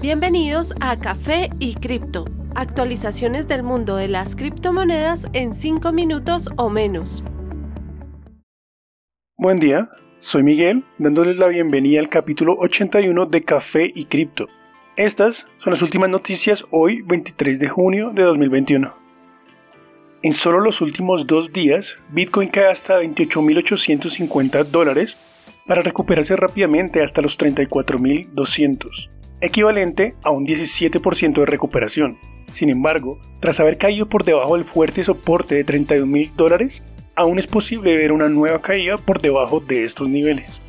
Bienvenidos a Café y Cripto, actualizaciones del mundo de las criptomonedas en 5 minutos o menos. Buen día, soy Miguel, dándoles la bienvenida al capítulo 81 de Café y Cripto. Estas son las últimas noticias hoy 23 de junio de 2021. En solo los últimos dos días, Bitcoin cae hasta 28.850 dólares para recuperarse rápidamente hasta los 34.200 equivalente a un 17% de recuperación. Sin embargo, tras haber caído por debajo del fuerte soporte de 31 mil dólares, aún es posible ver una nueva caída por debajo de estos niveles.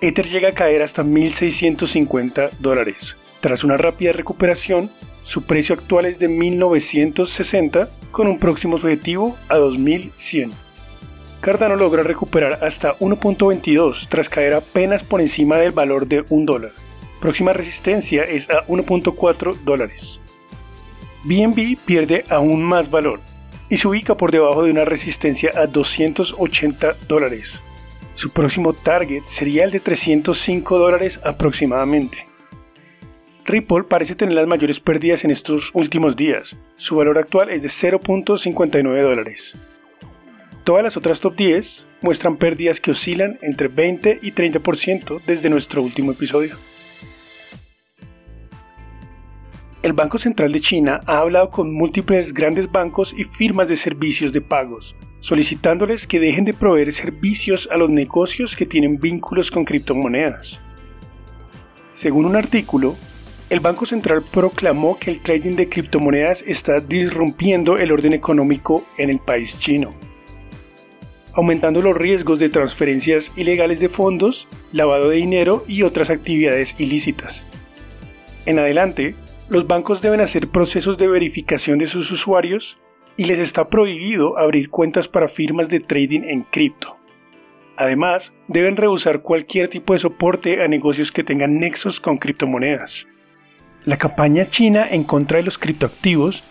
Ether llega a caer hasta 1.650 dólares. Tras una rápida recuperación, su precio actual es de 1.960 con un próximo objetivo a 2.100. Cardano logra recuperar hasta 1.22 tras caer apenas por encima del valor de 1 dólar próxima resistencia es a 1.4 dólares. BNB pierde aún más valor y se ubica por debajo de una resistencia a 280 dólares. Su próximo target sería el de 305 dólares aproximadamente. Ripple parece tener las mayores pérdidas en estos últimos días. Su valor actual es de 0.59 dólares. Todas las otras top 10 muestran pérdidas que oscilan entre 20 y 30% desde nuestro último episodio. El Banco Central de China ha hablado con múltiples grandes bancos y firmas de servicios de pagos, solicitándoles que dejen de proveer servicios a los negocios que tienen vínculos con criptomonedas. Según un artículo, el Banco Central proclamó que el trading de criptomonedas está disrumpiendo el orden económico en el país chino, aumentando los riesgos de transferencias ilegales de fondos, lavado de dinero y otras actividades ilícitas. En adelante, los bancos deben hacer procesos de verificación de sus usuarios y les está prohibido abrir cuentas para firmas de trading en cripto. Además, deben rehusar cualquier tipo de soporte a negocios que tengan nexos con criptomonedas. La campaña china en contra de los criptoactivos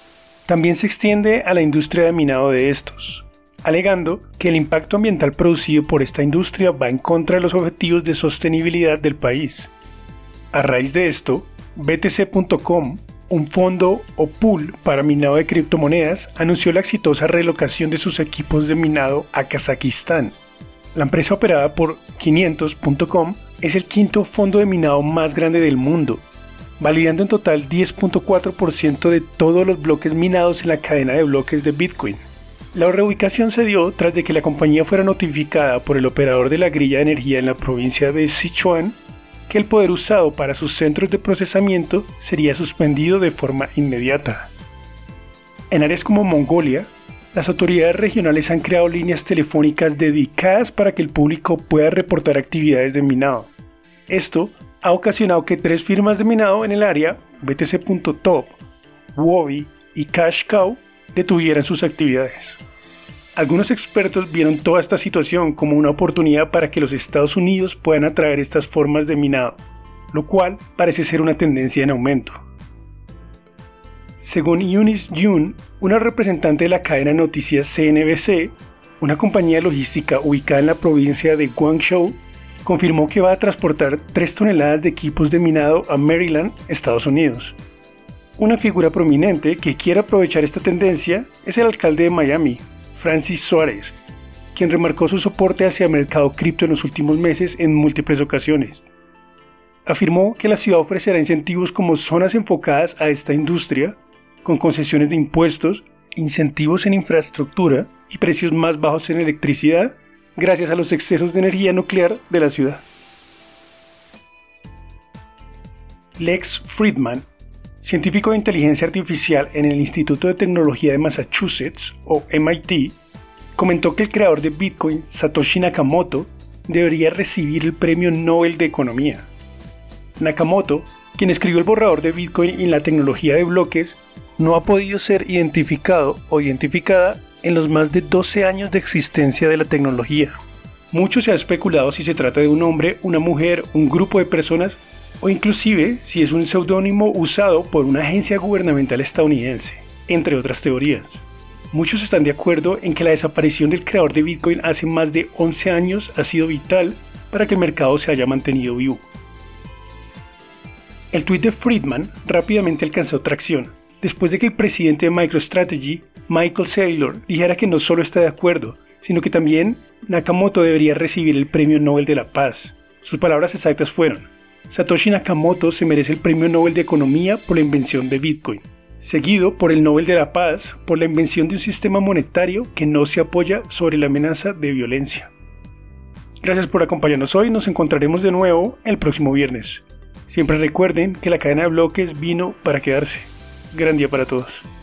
también se extiende a la industria de minado de estos, alegando que el impacto ambiental producido por esta industria va en contra de los objetivos de sostenibilidad del país. A raíz de esto, BTC.com, un fondo o pool para minado de criptomonedas, anunció la exitosa relocación de sus equipos de minado a Kazajistán. La empresa operada por 500.com es el quinto fondo de minado más grande del mundo, validando en total 10.4% de todos los bloques minados en la cadena de bloques de Bitcoin. La reubicación se dio tras de que la compañía fuera notificada por el operador de la grilla de energía en la provincia de Sichuan que el poder usado para sus centros de procesamiento sería suspendido de forma inmediata. En áreas como Mongolia, las autoridades regionales han creado líneas telefónicas dedicadas para que el público pueda reportar actividades de minado. Esto ha ocasionado que tres firmas de minado en el área, BTC.top, Wobi y Cash Cow, detuvieran sus actividades. Algunos expertos vieron toda esta situación como una oportunidad para que los Estados Unidos puedan atraer estas formas de minado, lo cual parece ser una tendencia en aumento. Según Eunice June, una representante de la cadena de noticias CNBC, una compañía logística ubicada en la provincia de Guangzhou, confirmó que va a transportar 3 toneladas de equipos de minado a Maryland, Estados Unidos. Una figura prominente que quiere aprovechar esta tendencia es el alcalde de Miami, Francis Suárez, quien remarcó su soporte hacia el mercado cripto en los últimos meses en múltiples ocasiones. Afirmó que la ciudad ofrecerá incentivos como zonas enfocadas a esta industria, con concesiones de impuestos, incentivos en infraestructura y precios más bajos en electricidad, gracias a los excesos de energía nuclear de la ciudad. Lex Friedman, científico de inteligencia artificial en el Instituto de Tecnología de Massachusetts, o MIT, comentó que el creador de Bitcoin, Satoshi Nakamoto, debería recibir el Premio Nobel de Economía. Nakamoto, quien escribió el borrador de Bitcoin y la tecnología de bloques, no ha podido ser identificado o identificada en los más de 12 años de existencia de la tecnología. Mucho se ha especulado si se trata de un hombre, una mujer, un grupo de personas o inclusive si es un seudónimo usado por una agencia gubernamental estadounidense, entre otras teorías. Muchos están de acuerdo en que la desaparición del creador de Bitcoin hace más de 11 años ha sido vital para que el mercado se haya mantenido vivo. El tuit de Friedman rápidamente alcanzó tracción, después de que el presidente de MicroStrategy, Michael Saylor, dijera que no solo está de acuerdo, sino que también Nakamoto debería recibir el Premio Nobel de la Paz. Sus palabras exactas fueron, Satoshi Nakamoto se merece el Premio Nobel de Economía por la invención de Bitcoin, seguido por el Nobel de la Paz por la invención de un sistema monetario que no se apoya sobre la amenaza de violencia. Gracias por acompañarnos hoy, nos encontraremos de nuevo el próximo viernes. Siempre recuerden que la cadena de bloques vino para quedarse. Gran día para todos.